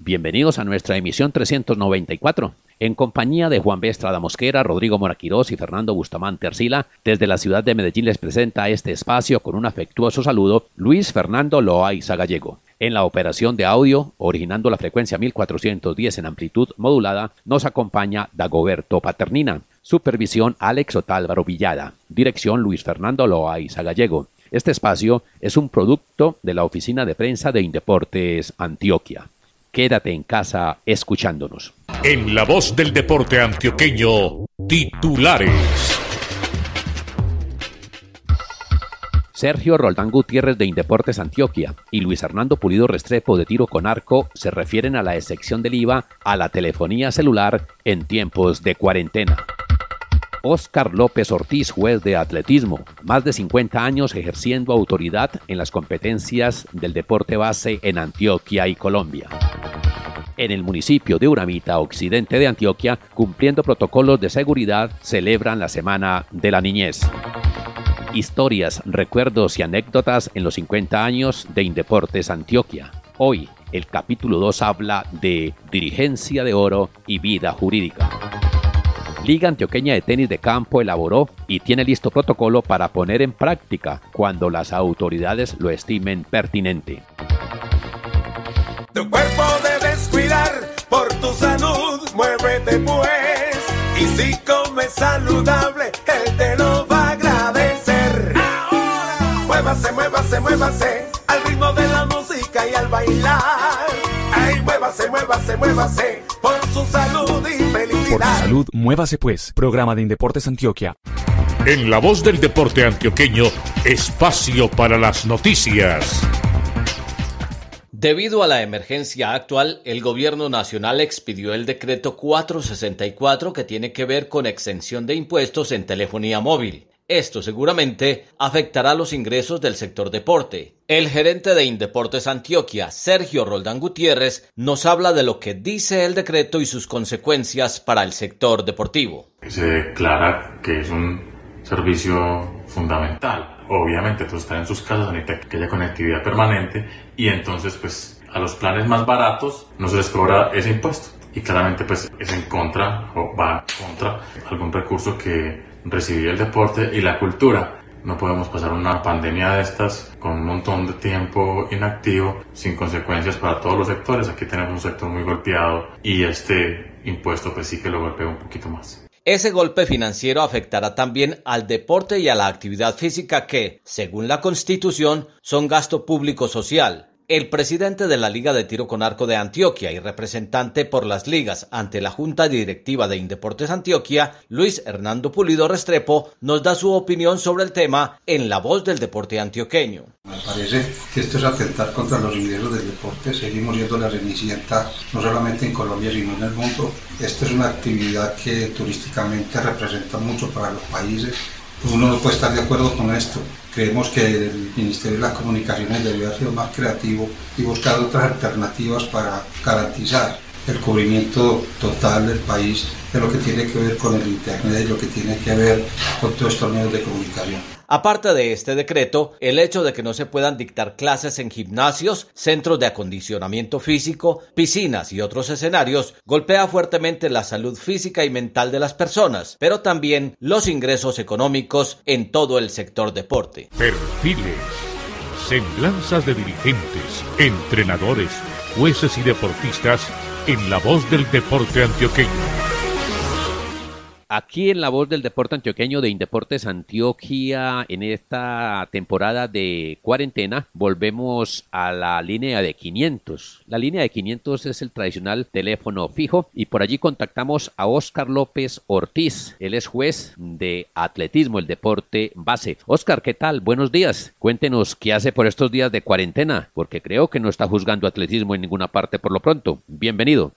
Bienvenidos a nuestra emisión 394. En compañía de Juan B. Estrada Mosquera, Rodrigo Moraquirós y Fernando Bustamante Arcila, desde la ciudad de Medellín les presenta este espacio con un afectuoso saludo Luis Fernando Loaiza Gallego. En la operación de audio, originando la frecuencia 1410 en amplitud modulada, nos acompaña Dagoberto Paternina. Supervisión Alex Otálvaro Villada. Dirección Luis Fernando Loaiza Gallego. Este espacio es un producto de la Oficina de Prensa de Indeportes Antioquia. Quédate en casa escuchándonos. En la voz del deporte antioqueño, titulares. Sergio Roldán Gutiérrez de Indeportes Antioquia y Luis Hernando Pulido Restrepo de Tiro con Arco se refieren a la excepción del IVA a la telefonía celular en tiempos de cuarentena. Oscar López Ortiz, juez de atletismo, más de 50 años ejerciendo autoridad en las competencias del deporte base en Antioquia y Colombia. En el municipio de Uramita, occidente de Antioquia, cumpliendo protocolos de seguridad, celebran la Semana de la Niñez. Historias, recuerdos y anécdotas en los 50 años de Indeportes Antioquia. Hoy, el capítulo 2 habla de dirigencia de oro y vida jurídica. Liga Antioqueña de Tenis de Campo elaboró y tiene listo protocolo para poner en práctica cuando las autoridades lo estimen pertinente. Tu cuerpo debes cuidar por tu salud, muévete pues. Y si comes saludable, él te lo va a agradecer. Ahora, muévase, muévase, muévase al ritmo de la música y al bailar. Ay, muévase, muévase, muévase su salud y felicidad. Por su salud, muévase pues. Programa de Indeportes Antioquia. En la voz del deporte antioqueño, espacio para las noticias. Debido a la emergencia actual, el Gobierno Nacional expidió el decreto 464 que tiene que ver con exención de impuestos en telefonía móvil. Esto seguramente afectará los ingresos del sector deporte. El gerente de Indeportes Antioquia, Sergio Roldán Gutiérrez, nos habla de lo que dice el decreto y sus consecuencias para el sector deportivo. Se declara que es un servicio fundamental. Obviamente, todos están en sus casas, necesitan que haya conectividad permanente y entonces, pues, a los planes más baratos no se les cobra ese impuesto. Y claramente, pues, es en contra o va contra algún recurso que recibía el deporte y la cultura. No podemos pasar una pandemia de estas con un montón de tiempo inactivo sin consecuencias para todos los sectores. Aquí tenemos un sector muy golpeado y este impuesto pues sí que lo golpea un poquito más. Ese golpe financiero afectará también al deporte y a la actividad física que, según la Constitución, son gasto público social. El presidente de la Liga de Tiro con Arco de Antioquia y representante por las ligas ante la Junta Directiva de Indeportes Antioquia, Luis Hernando Pulido Restrepo, nos da su opinión sobre el tema en la voz del deporte antioqueño. Me parece que esto es atentar contra los ingresos del deporte. Seguimos viendo la cenicienta no solamente en Colombia sino en el mundo. Esta es una actividad que turísticamente representa mucho para los países. Uno no puede estar de acuerdo con esto. Creemos que el Ministerio de las Comunicaciones debió haber más creativo y buscar otras alternativas para garantizar el cubrimiento total del país de lo que tiene que ver con el Internet y lo que tiene que ver con todos estos medios de comunicación. Aparte de este decreto, el hecho de que no se puedan dictar clases en gimnasios, centros de acondicionamiento físico, piscinas y otros escenarios golpea fuertemente la salud física y mental de las personas, pero también los ingresos económicos en todo el sector deporte. Perfiles, semblanzas de dirigentes, entrenadores, jueces y deportistas en la voz del deporte antioqueño. Aquí en la voz del deporte antioqueño de Indeportes Antioquia, en esta temporada de cuarentena, volvemos a la línea de 500. La línea de 500 es el tradicional teléfono fijo y por allí contactamos a Óscar López Ortiz. Él es juez de atletismo, el deporte base. Óscar, ¿qué tal? Buenos días. Cuéntenos qué hace por estos días de cuarentena, porque creo que no está juzgando atletismo en ninguna parte por lo pronto. Bienvenido.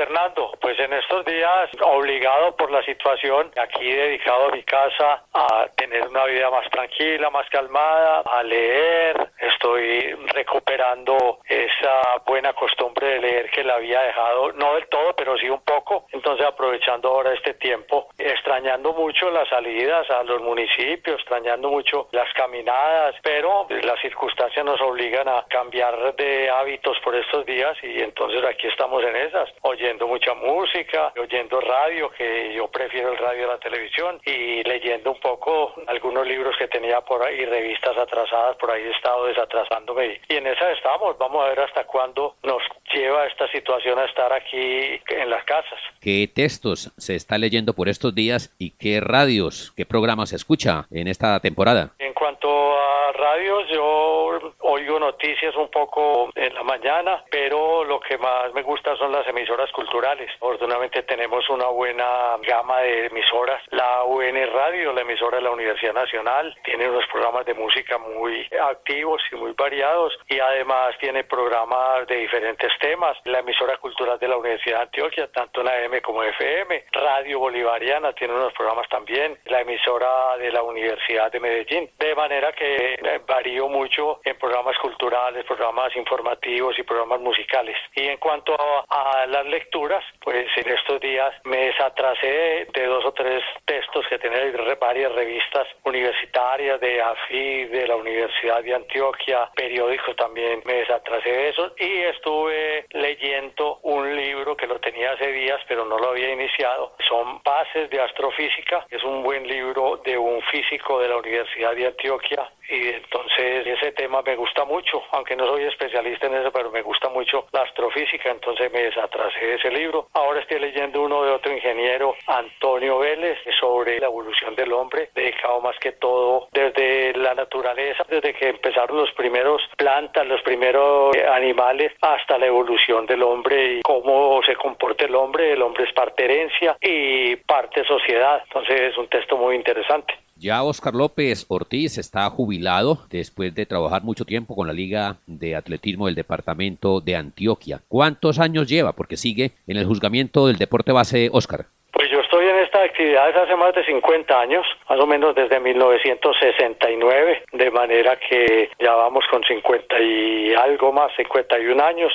Fernando. Pues en estos días, obligado por la situación, aquí dedicado a mi casa a tener una vida más tranquila, más calmada, a leer. Estoy recuperando esa buena costumbre de leer que la había dejado, no del todo, pero sí un poco. Entonces, aprovechando ahora este tiempo, extrañando mucho las salidas a los municipios, extrañando mucho las caminadas, pero las circunstancias nos obligan a cambiar de hábitos por estos días y entonces aquí estamos en esas, oyendo mucha música, oyendo radio, que yo prefiero el radio a la televisión, y leyendo un poco algunos libros que tenía por ahí, revistas atrasadas, por ahí he estado desatrasándome. Y en esa estamos, vamos a ver hasta cuándo nos lleva esta situación a estar aquí en las casas. ¿Qué textos se está leyendo por estos días y qué radios, qué programas se escucha en esta temporada? En cuanto a radios, yo oigo noticias un poco en la mañana, pero lo que más me gusta son las emisoras culturales. Afortunadamente tenemos una buena gama de emisoras. La UN Radio, la emisora de la Universidad Nacional, tiene unos programas de música muy activos y muy variados y además tiene programas de diferentes temas. La emisora cultural de la Universidad de Antioquia, tanto en AM como FM. Radio Bolivariana tiene unos programas también. La emisora de la Universidad de Medellín. De manera que varío mucho en programas culturales, programas informativos y programas musicales. Y en cuanto a, las lecturas, pues en estos días me desatrasé de dos o tres textos que tenía varias revistas universitarias de AFI, de la Universidad de Antioquia, periódicos también me desatrasé de eso y estuve leyendo un libro que lo tenía hace días pero no lo había iniciado. Son Bases de Astrofísica, es un buen libro de un físico de la Universidad de Antioquia y entonces ese tema me gusta mucho, aunque no soy especialista en eso, pero me gusta mucho la astrofísica, entonces me desatrasé de ese libro. Ahora estoy leyendo uno de otro ingeniero, Antonio Vélez, sobre la evolución del hombre, dedicado más que todo desde la naturaleza, desde que empezaron los primeros plantas, los primeros animales, hasta la evolución del hombre y cómo se comporta el hombre. El hombre es parte herencia y parte sociedad, entonces es un texto muy interesante. Ya Oscar López Ortiz está jubilado después de trabajar mucho tiempo con la Liga de Atletismo del Departamento de Antioquia. ¿Cuántos años lleva? Porque sigue en el juzgamiento del deporte base Oscar. Pues yo estoy en esta actividad desde hace más de 50 años, más o menos desde 1969, de manera que ya vamos con 50 y algo más, 51 años.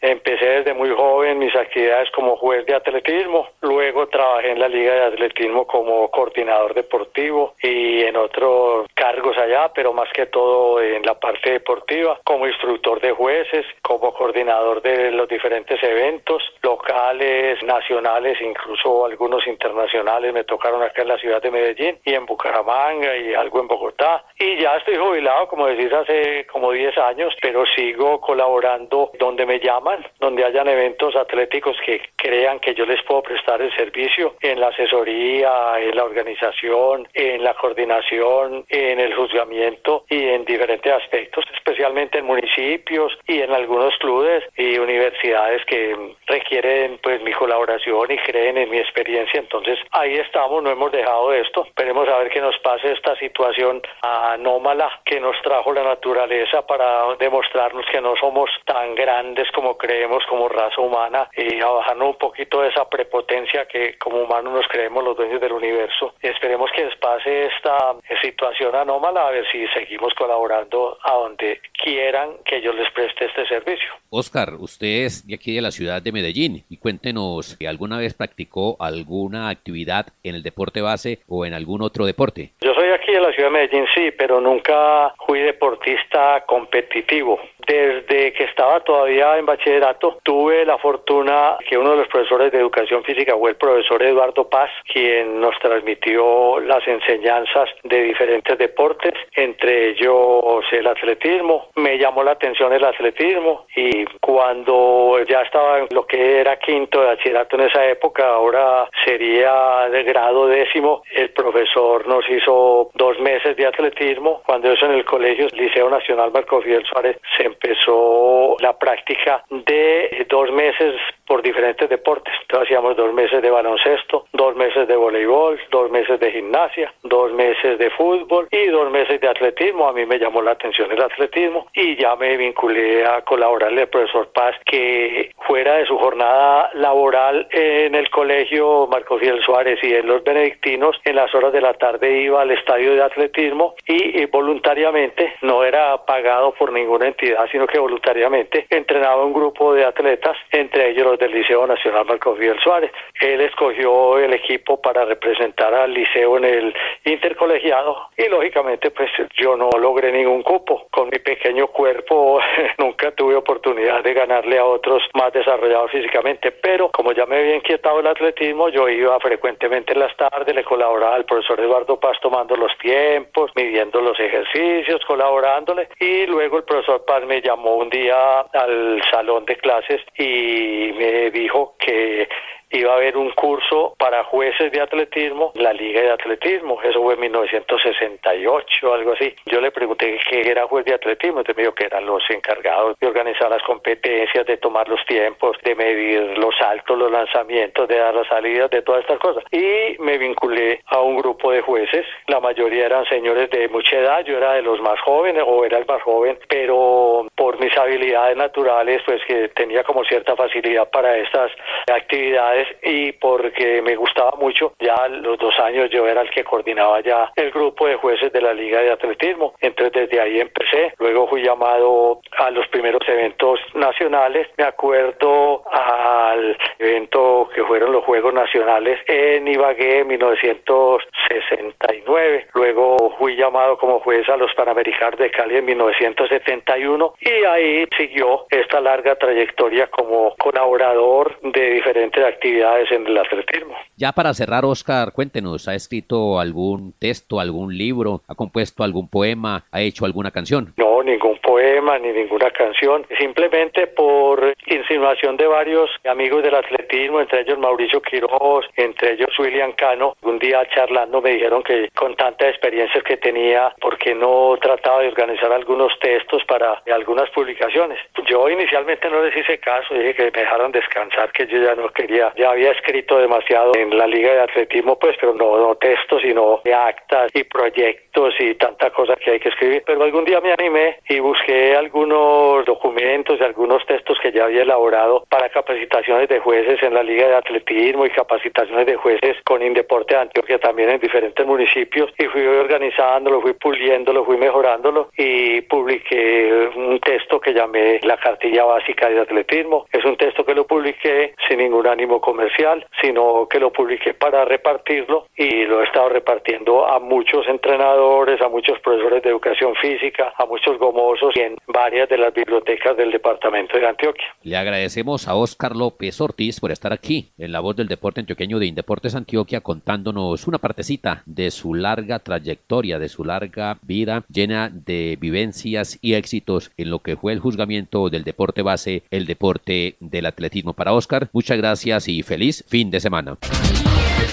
Empecé desde muy joven mis actividades como juez de atletismo, luego trabajé en la Liga de Atletismo como coordinador deportivo y en otros cargos allá, pero más que todo en la parte deportiva, como instructor de jueces, como coordinador de los diferentes eventos locales, nacionales, incluso algunos internacionales me tocaron acá en la ciudad de Medellín y en Bucaramanga y algo en Bogotá. Y ya estoy jubilado, como decís, hace como 10 años, pero sigo colaborando donde me llaman donde hayan eventos atléticos que crean que yo les puedo prestar el servicio en la asesoría, en la organización, en la coordinación, en el juzgamiento y en diferentes aspectos, especialmente en municipios y en algunos clubes y universidades que requieren pues mi colaboración y creen en mi experiencia. Entonces ahí estamos, no hemos dejado esto. Esperemos a ver qué nos pase esta situación anómala que nos trajo la naturaleza para demostrarnos que no somos tan grandes como creemos como raza humana y a bajarnos un poquito de esa prepotencia que como humanos nos creemos los dueños del universo. Esperemos que les pase esta situación anómala a ver si seguimos colaborando a donde quieran que yo les preste este servicio. Oscar, usted es de aquí de la ciudad de Medellín y cuéntenos, ¿alguna vez practicó alguna actividad en el deporte base o en algún otro deporte? Yo soy aquí de la ciudad de Medellín, sí, pero nunca fui deportista competitivo. Desde que estaba todavía en bachillerato, tuve la fortuna que uno de los profesores de educación física fue el profesor Eduardo Paz, quien nos transmitió las enseñanzas de diferentes deportes, entre ellos el atletismo. Me llamó la atención el atletismo y cuando ya estaba en lo que era quinto de bachillerato en esa época, ahora sería de grado décimo, el profesor nos hizo dos meses de atletismo. Cuando eso en el colegio Liceo Nacional Marco Fidel Suárez se empezó la práctica de dos meses por diferentes deportes. Entonces hacíamos dos meses de baloncesto, dos meses de voleibol, dos meses de gimnasia, dos meses de fútbol y dos meses de atletismo. A mí me llamó la atención el atletismo y ya me vinculé a colaborarle al profesor Paz que fuera de su jornada laboral en el colegio Marco Fidel Suárez y en los benedictinos, en las horas de la tarde iba al estadio de atletismo y, voluntariamente, no era pagado por ninguna entidad, sino que voluntariamente entrenaba un grupo de atletas, entre ellos los del Liceo Nacional Marco Fidel Suárez. Él escogió el equipo para representar al liceo en el intercolegiado y lógicamente pues yo no logré ningún cupo. Con mi pequeño cuerpo nunca tuve oportunidad de ganarle a otros más desarrollados físicamente, pero como ya me había inquietado el atletismo, yo iba frecuentemente en las tardes, le colaboraba al profesor Eduardo Paz tomando los tiempos, midiendo los ejercicios, colaborándole y luego el profesor Paz me llamó un día al salón de clases y me dijo que iba a haber un curso para jueces de atletismo, la Liga de Atletismo, eso fue en 1968, algo así. Yo le pregunté qué era juez de atletismo, entonces me dijo que eran los encargados de organizar las competencias, de tomar los tiempos, de medir los saltos, los lanzamientos, de dar las salidas, de todas estas cosas. Y me vinculé a un grupo de jueces, la mayoría eran señores de mucha edad, yo era de los más jóvenes o era el más joven, pero por mis habilidades naturales, pues que tenía como cierta facilidad para estas actividades, y porque me gustaba mucho, ya los dos años yo era el que coordinaba ya el grupo de jueces de la Liga de Atletismo. Entonces desde ahí empecé. Luego fui llamado a los primeros eventos nacionales. Me acuerdo al evento que fueron los Juegos Nacionales en Ibagué en 1969. Luego fui llamado como juez a los Panamericanos de Cali en 1971 y ahí siguió esta larga trayectoria como colaborador de diferentes actividades en el atletismo. Ya para cerrar, Oscar, cuéntenos, ¿ha escrito algún texto, algún libro, ha compuesto algún poema, ha hecho alguna canción? No, ningún poema ni ninguna canción, simplemente por insinuación de varios amigos del atletismo, entre ellos Mauricio Quiroz, entre ellos William Cano, un día charlando me dijeron que con tantas experiencias que tenía, ¿por qué no trataba de organizar algunos textos para algunas publicaciones? Yo inicialmente no les hice caso, dije que me dejaran descansar, que yo ya no quería ya había escrito demasiado en la Liga de Atletismo, pues, pero no, no textos, sino actas y proyectos y tanta cosa que hay que escribir. Pero algún día me animé y busqué algunos documentos y algunos textos que ya había elaborado para capacitaciones de jueces en la Liga de Atletismo y capacitaciones de jueces con Indeporte de Antioquia también en diferentes municipios y fui organizándolo, fui puliéndolo, fui mejorándolo y publiqué un texto que llamé La Cartilla Básica de Atletismo. Es un texto que lo publiqué sin ningún ánimo comercial, sino que lo publiqué para repartirlo y lo he estado repartiendo a muchos entrenadores, a muchos profesores de educación física, a muchos gomosos y en varias de las bibliotecas del departamento de Antioquia. Le agradecemos a Oscar López Ortiz por estar aquí en la voz del deporte antioqueño de Indeportes Antioquia contándonos una partecita de su larga trayectoria, de su larga vida llena de vivencias y éxitos en lo que fue el juzgamiento del deporte base, el deporte del atletismo. Para Oscar, muchas gracias y feliz fin de semana.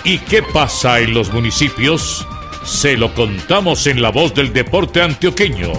¿Y qué pasa en los municipios? Se lo contamos en la voz del deporte antioqueño.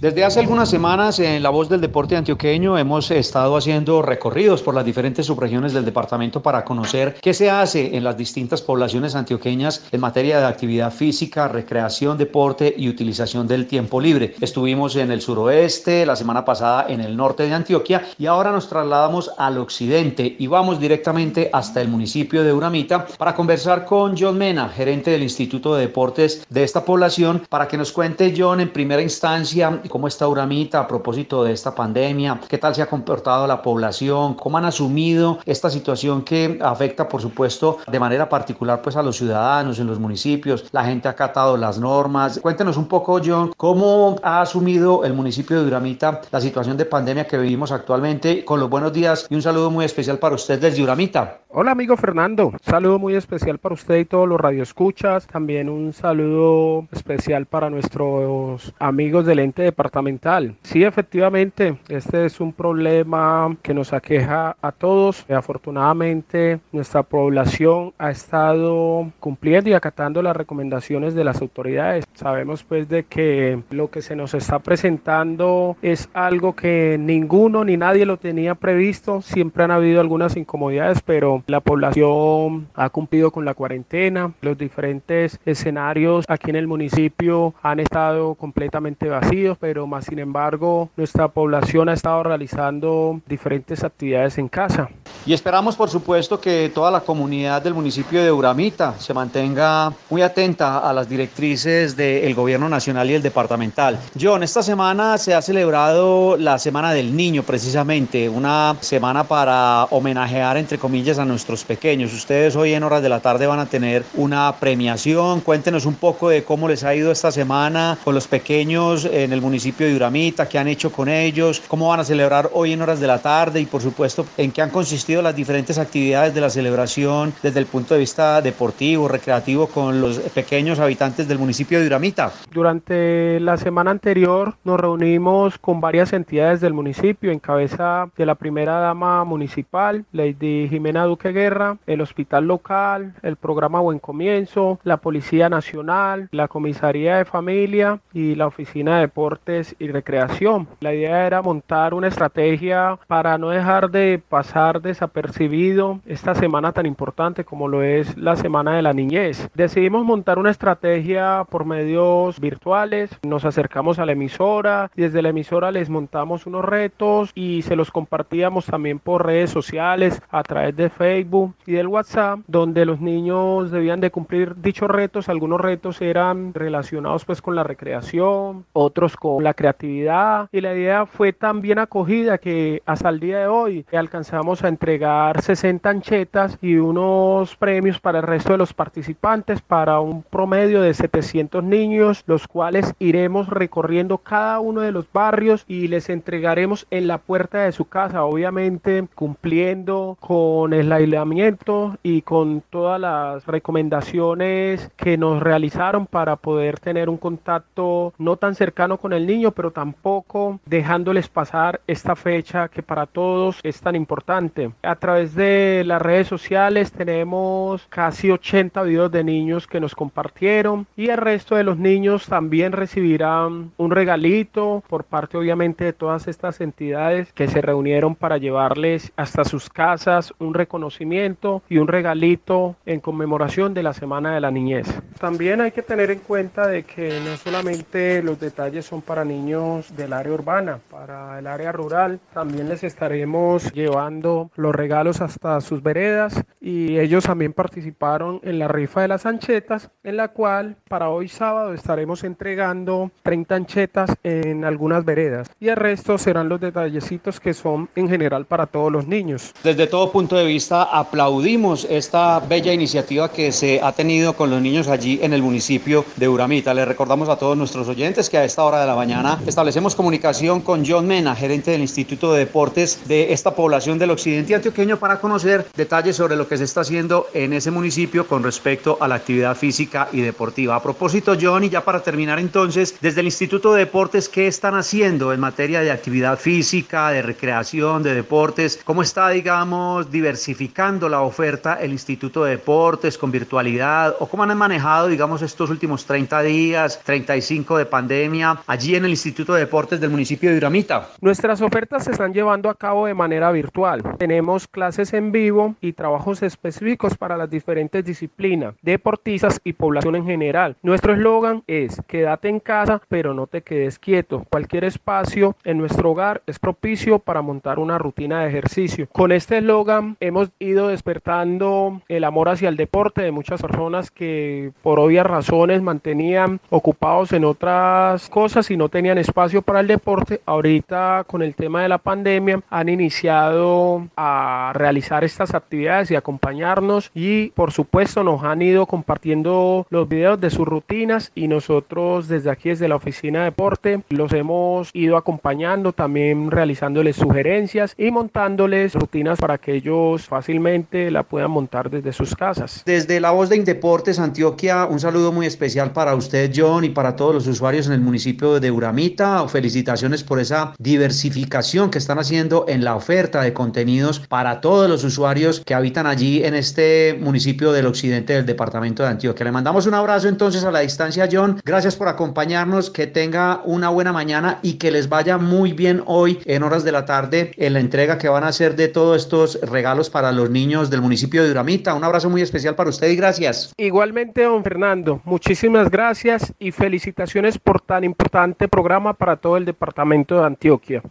Desde hace algunas semanas en La Voz del Deporte Antioqueño hemos estado haciendo recorridos por las diferentes subregiones del departamento para conocer qué se hace en las distintas poblaciones antioqueñas en materia de actividad física, recreación, deporte y utilización del tiempo libre. Estuvimos en el suroeste, la semana pasada en el norte de Antioquia y ahora nos trasladamos al occidente y vamos directamente hasta el municipio de Uramita para conversar con John Mena, gerente del Instituto de Deportes de esta población, para que nos cuente John en primera instancia cómo está Uramita a propósito de esta pandemia, qué tal se ha comportado la población, cómo han asumido esta situación que afecta, por supuesto, de manera particular pues a los ciudadanos en los municipios. La gente ha acatado las normas. Cuéntenos un poco, John, cómo ha asumido el municipio de Uramita la situación de pandemia que vivimos actualmente. Con los buenos días y un saludo muy especial para usted desde Uramita. Hola, amigo Fernando. saludo muy especial para usted y todos los radioescuchas. También un saludo especial para nuestros amigos del ente departamental. Sí, efectivamente, este es un problema que nos aqueja a todos. Afortunadamente, nuestra población ha estado cumpliendo y acatando las recomendaciones de las autoridades. Sabemos pues de que lo que se nos está presentando es algo que ninguno ni nadie lo tenía previsto. Siempre han habido algunas incomodidades, pero la población ha cumplido con la cuarentena. Los diferentes escenarios aquí en el municipio han estado completamente vacíos, pero más sin embargo nuestra población ha estado realizando diferentes actividades en casa. Y esperamos por supuesto que toda la comunidad del municipio de Uramita se mantenga muy atenta a las directrices del gobierno nacional y el departamental. John, esta semana se ha celebrado la Semana del Niño precisamente, una semana para homenajear entre comillas a nuestros pequeños. Ustedes hoy en horas de la tarde van a tener una premiación. Cuéntenos un poco de cómo les ha ido esta semana con los pequeños en el municipio de Uramita, qué han hecho con ellos, cómo van a celebrar hoy en horas de la tarde y por supuesto en qué han consistido las diferentes actividades de la celebración desde el punto de vista deportivo, recreativo con los pequeños habitantes del municipio de Uramita. Durante la semana anterior nos reunimos con varias entidades del municipio en cabeza de la primera dama municipal, Lady Jimena Duque Guerra, el hospital local, el programa Buen Comienzo, la Policía Nacional, la Comisaría de Familia y la Oficina de Deportes y Recreación. La idea era montar una estrategia para no dejar de pasar desapercibido esta semana tan importante como lo es la Semana de la Niñez. Decidimos montar una estrategia por medios virtuales, nos acercamos a la emisora, desde la emisora les montamos unos retos y se los compartíamos también por redes sociales, a través de Facebook y del WhatsApp, donde los niños debían de cumplir dichos retos. Algunos retos eran relacionados pues con la recreación, otros con la creatividad y la idea fue tan bien acogida que hasta el día de hoy alcanzamos a entregar 60 anchetas y unos premios para el resto de los participantes para un promedio de 700 niños, los cuales iremos recorriendo cada uno de los barrios y les entregaremos en la puerta de su casa, obviamente cumpliendo con el aislamiento y con todas las recomendaciones que nos realizaron para poder tener un contacto no tan cercano con el niño, pero tampoco dejándoles pasar esta fecha que para todos es tan importante. A través de las redes sociales tenemos casi 80 videos de niños que nos compartieron y el resto de los niños también recibirán un regalito por parte obviamente de todas estas entidades que se reunieron para llevarles hasta sus casas un reconocimiento y un regalito en conmemoración de la Semana de la Niñez. También hay que tener en cuenta de que no solamente los detalles son para niños del área urbana, para el área rural también les estaremos llevando los regalos hasta sus veredas y ellos también participaron en la rifa de las anchetas en la cual para hoy sábado estaremos entregando 30 anchetas en algunas veredas y el resto serán los detallecitos que son en general para todos los niños. Desde todo punto de vista aplaudimos esta bella iniciativa que se ha tenido con los niños allí en el municipio de Uramita. Les recordamos a todos nuestros oyentes que a esta hora de la mañana establecemos comunicación con John Mena, gerente del Instituto de Deportes de esta población del occidente antioqueño para conocer detalles sobre lo que se está haciendo en ese municipio con respecto a la actividad física y deportiva. A propósito, John, y ya para terminar entonces, desde el Instituto de Deportes, ¿qué están haciendo en materia de actividad física, de recreación, de deportes? ¿Cómo está, digamos, diversificando la oferta el Instituto de Deportes con virtualidad? ¿O cómo han manejado, digamos, estos últimos 30 días, 35 de pandemia, allí en el Instituto de Deportes del municipio de Uramita? Nuestras ofertas se están llevando a cabo de manera virtual. Tenemos clases en vivo y trabajos específicos para las diferentes disciplinas, deportistas y población en general. Nuestro eslogan es quédate en casa, pero no te quedes quieto. Cualquier espacio en nuestro hogar es propicio para montar una rutina de ejercicio. Con este eslogan hemos ido despertando el amor hacia el deporte de muchas personas que por obvias razones mantenían ocupados en otras cosas y no tenían espacio para el deporte. Ahorita con el tema de la pandemia han iniciado a realizar estas actividades y acompañarnos y por supuesto nos han ido compartiendo los videos de sus rutinas y nosotros desde aquí desde la oficina de deporte los hemos ido acompañando también realizándoles sugerencias y montándoles rutinas para que ellos fácilmente la puedan montar desde sus casas. Desde la voz de Indeportes Antioquia, un saludo muy especial para usted, John, y para todos los usuarios en el municipio de Uramita. Felicitaciones por esa diversificación que están haciendo en la oferta de contenidos para todos los usuarios que habitan allí en este municipio del occidente del departamento de Antioquia. Le mandamos un abrazo entonces a la distancia, John. Gracias por acompañarnos, que tenga una buena mañana y que les vaya muy bien hoy en horas de la tarde en la entrega que van a hacer de todos estos regalos para los niños del municipio de Uramita. Un abrazo muy especial para usted y gracias. Igualmente, don Fernando, muchísimas gracias y felicitaciones por tan importante programa para todo el departamento de Antioquia.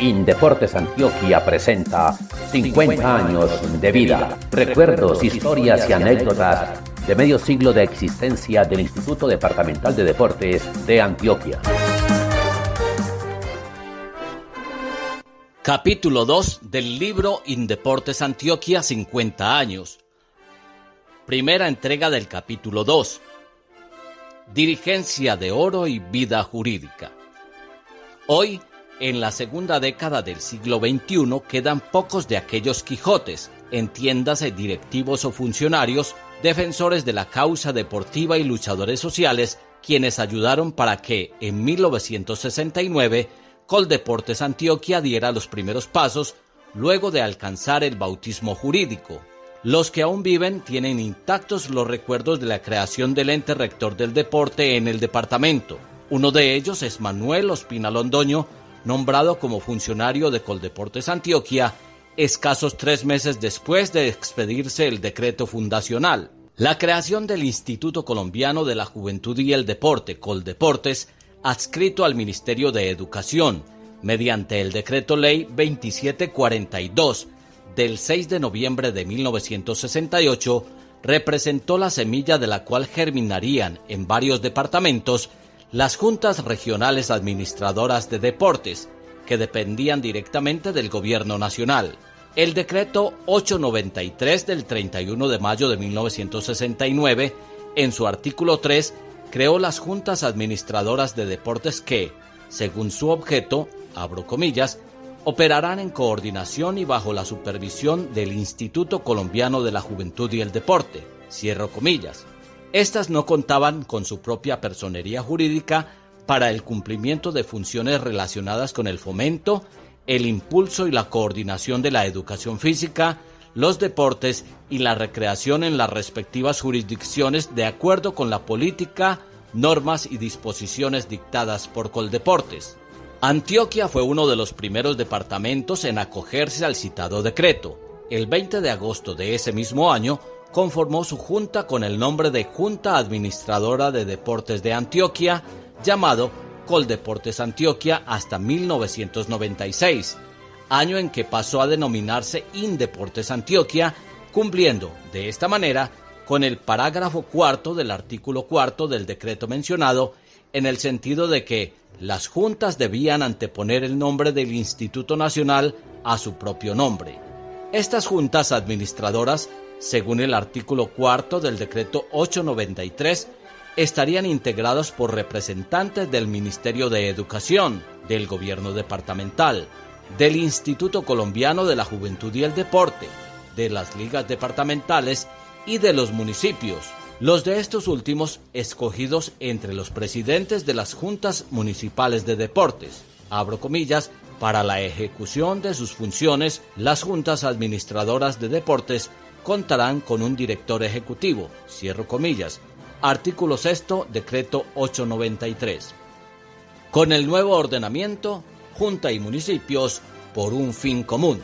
Indeportes Antioquia presenta 50 años de vida, recuerdos, historias y anécdotas de medio siglo de existencia del Instituto Departamental de Deportes de Antioquia. Capítulo 2 del libro Indeportes Antioquia 50 años. Primera entrega del capítulo 2. Dirigencia de oro y vida jurídica. Hoy, en la segunda década del siglo XXI, quedan pocos de aquellos Quijotes, entiéndase directivos o funcionarios, defensores de la causa deportiva y luchadores sociales, quienes ayudaron para que, en 1969, Coldeportes Antioquia diera los primeros pasos luego de alcanzar el bautismo jurídico. Los que aún viven tienen intactos los recuerdos de la creación del ente rector del deporte en el departamento. Uno de ellos es Manuel Ospina Londoño, nombrado como funcionario de Coldeportes Antioquia escasos tres meses después de expedirse el decreto fundacional. La creación del Instituto Colombiano de la Juventud y el Deporte, Coldeportes, adscrito al Ministerio de Educación, mediante el Decreto Ley 2742 del 6 de noviembre de 1968, representó la semilla de la cual germinarían en varios departamentos las juntas regionales administradoras de deportes, que dependían directamente del gobierno nacional. El decreto 893 del 31 de mayo de 1969, en su artículo 3, creó las juntas administradoras de deportes que, según su objeto, abro comillas, operarán en coordinación y bajo la supervisión del Instituto Colombiano de la Juventud y el Deporte, cierro comillas. Estas no contaban con su propia personería jurídica para el cumplimiento de funciones relacionadas con el fomento, el impulso y la coordinación de la educación física, los deportes y la recreación en las respectivas jurisdicciones de acuerdo con la política, normas y disposiciones dictadas por Coldeportes. Antioquia fue uno de los primeros departamentos en acogerse al citado decreto. El 20 de agosto de ese mismo año conformó su junta con el nombre de Junta Administradora de Deportes de Antioquia, llamado Coldeportes Antioquia hasta 1996 año en que pasó a denominarse Indeportes Antioquia, cumpliendo, de esta manera, con el parágrafo cuarto del artículo cuarto del decreto mencionado, en el sentido de que las juntas debían anteponer el nombre del Instituto Nacional a su propio nombre. Estas juntas administradoras, según el artículo cuarto del decreto 893, estarían integradas por representantes del Ministerio de Educación, del Gobierno Departamental, del Instituto Colombiano de la Juventud y el Deporte, de las ligas departamentales y de los municipios, los de estos últimos escogidos entre los presidentes de las juntas municipales de deportes, abro comillas, para la ejecución de sus funciones, las juntas administradoras de deportes contarán con un director ejecutivo, cierro comillas, artículo sexto, decreto 893. Con el nuevo ordenamiento, Junta y municipios por un fin común.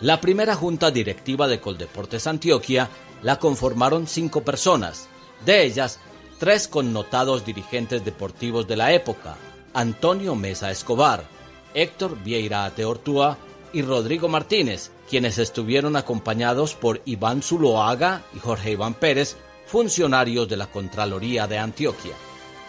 La primera junta directiva de Coldeportes Antioquia la conformaron cinco personas, de ellas tres connotados dirigentes deportivos de la época, Antonio Mesa Escobar, Héctor Vieira Ateortúa y Rodrigo Martínez, quienes estuvieron acompañados por Iván Zuloaga y Jorge Iván Pérez, funcionarios de la Contraloría de Antioquia.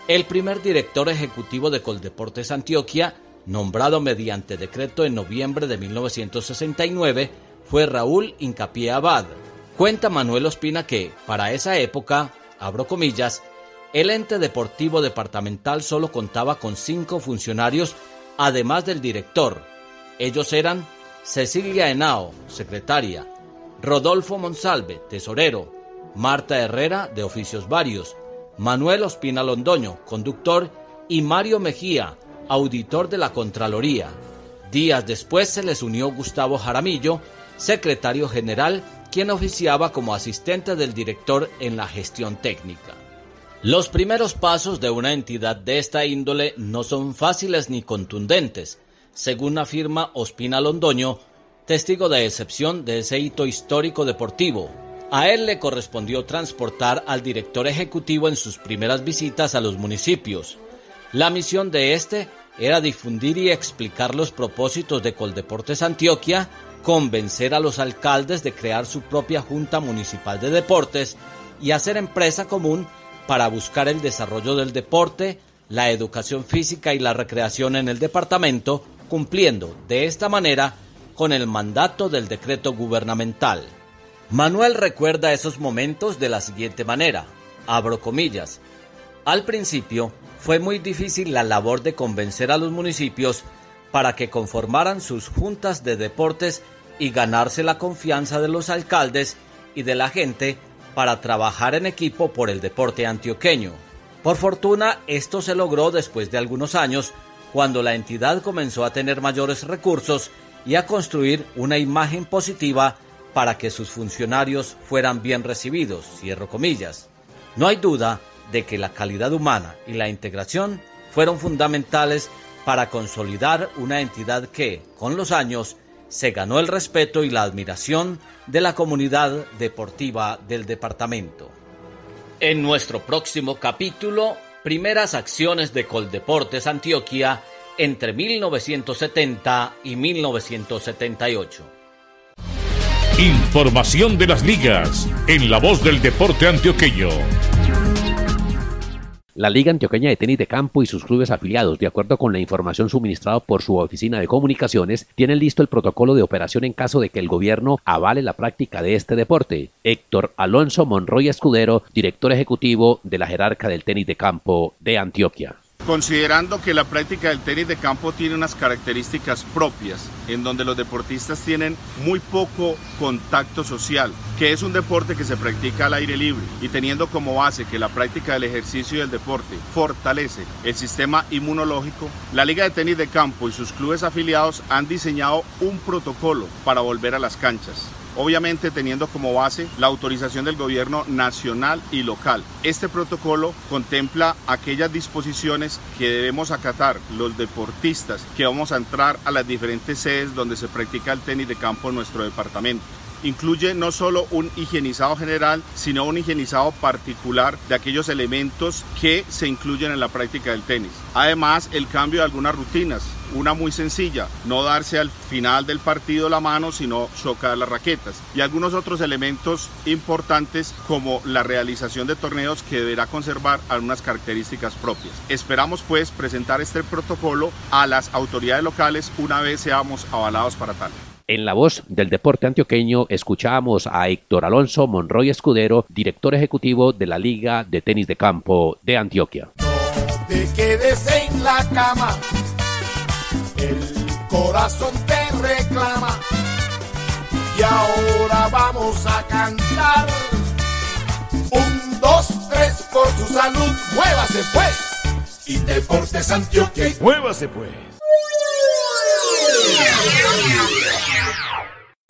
El primer director ejecutivo de Coldeportes Antioquia, nombrado mediante decreto en noviembre de 1969, fue Raúl Incapié Abad. Cuenta Manuel Ospina que, para esa época, abro comillas, el ente deportivo departamental solo contaba con cinco funcionarios, además del director. Ellos eran Cecilia Henao, secretaria, Rodolfo Monsalve, tesorero, Marta Herrera, de oficios varios, Manuel Ospina Londoño, conductor, y Mario Mejía, auditor de la Contraloría. Días después se les unió Gustavo Jaramillo, secretario general, quien oficiaba como asistente del director en la gestión técnica. Los primeros pasos de una entidad de esta índole no son fáciles ni contundentes, según afirma Ospina Londoño, testigo de excepción de ese hito histórico deportivo. A él le correspondió transportar al director ejecutivo en sus primeras visitas a los municipios. La misión de este era difundir y explicar los propósitos de Coldeportes Antioquia, convencer a los alcaldes de crear su propia Junta Municipal de Deportes y hacer empresa común para buscar el desarrollo del deporte, la educación física y la recreación en el departamento, cumpliendo de esta manera con el mandato del decreto gubernamental. Manuel recuerda esos momentos de la siguiente manera, abro comillas, al principio fue muy difícil la labor de convencer a los municipios para que conformaran sus juntas de deportes y ganarse la confianza de los alcaldes y de la gente para trabajar en equipo por el deporte antioqueño. Por fortuna, esto se logró después de algunos años, cuando la entidad comenzó a tener mayores recursos y a construir una imagen positiva para que sus funcionarios fueran bien recibidos, cierro comillas. No hay duda de que la calidad humana y la integración fueron fundamentales para consolidar una entidad que, con los años, se ganó el respeto y la admiración de la comunidad deportiva del departamento. En nuestro próximo capítulo, primeras acciones de Coldeportes Antioquia entre 1970 y 1978. Información de las ligas en la voz del deporte antioqueño. La Liga Antioqueña de Tenis de Campo y sus clubes afiliados, de acuerdo con la información suministrada por su oficina de comunicaciones, tienen listo el protocolo de operación en caso de que el gobierno avale la práctica de este deporte. Héctor Alonso Monroy Escudero, director ejecutivo de la jerarca del tenis de campo de Antioquia. Considerando que la práctica del tenis de campo tiene unas características propias, en donde los deportistas tienen muy poco contacto social, que es un deporte que se practica al aire libre y teniendo como base que la práctica del ejercicio y del deporte fortalece el sistema inmunológico, la Liga de Tenis de Campo y sus clubes afiliados han diseñado un protocolo para volver a las canchas obviamente teniendo como base la autorización del gobierno nacional y local. Este protocolo contempla aquellas disposiciones que debemos acatar los deportistas que vamos a entrar a las diferentes sedes donde se practica el tenis de campo en nuestro departamento incluye no solo un higienizado general, sino un higienizado particular de aquellos elementos que se incluyen en la práctica del tenis. Además, el cambio de algunas rutinas, una muy sencilla, no darse al final del partido la mano, sino chocar las raquetas. Y algunos otros elementos importantes como la realización de torneos que deberá conservar algunas características propias. Esperamos pues presentar este protocolo a las autoridades locales una vez seamos avalados para tal. En la voz del deporte antioqueño escuchamos a Héctor Alonso Monroy Escudero, director ejecutivo de la Liga de Tenis de Campo de Antioquia. No te quedes en la cama, el corazón te reclama. Y ahora vamos a cantar. Un, dos, tres, por su salud, muévase pues. Y Deportes Antioquia. Muévase pues.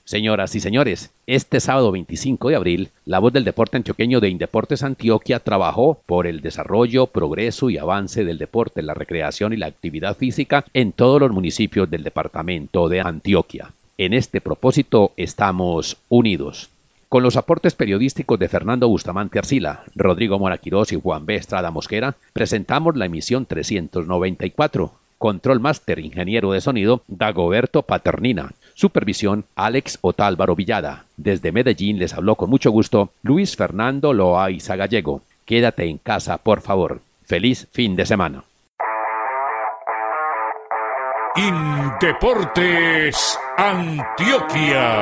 Señoras y señores, este sábado 25 de abril, la voz del deporte antioqueño de Indeportes Antioquia trabajó por el desarrollo, progreso y avance del deporte, la recreación y la actividad física en todos los municipios del departamento de Antioquia. En este propósito estamos unidos. Con los aportes periodísticos de Fernando Bustamante Arcila, Rodrigo Moraquirós y Juan B. Estrada Mosquera, presentamos la emisión 394. Control Master Ingeniero de Sonido, Dagoberto Paternina. Supervisión Alex Otálvaro Villada. Desde Medellín les habló con mucho gusto Luis Fernando Loaiza Gallego. Quédate en casa, por favor. Feliz fin de semana. Indeportes Antioquia.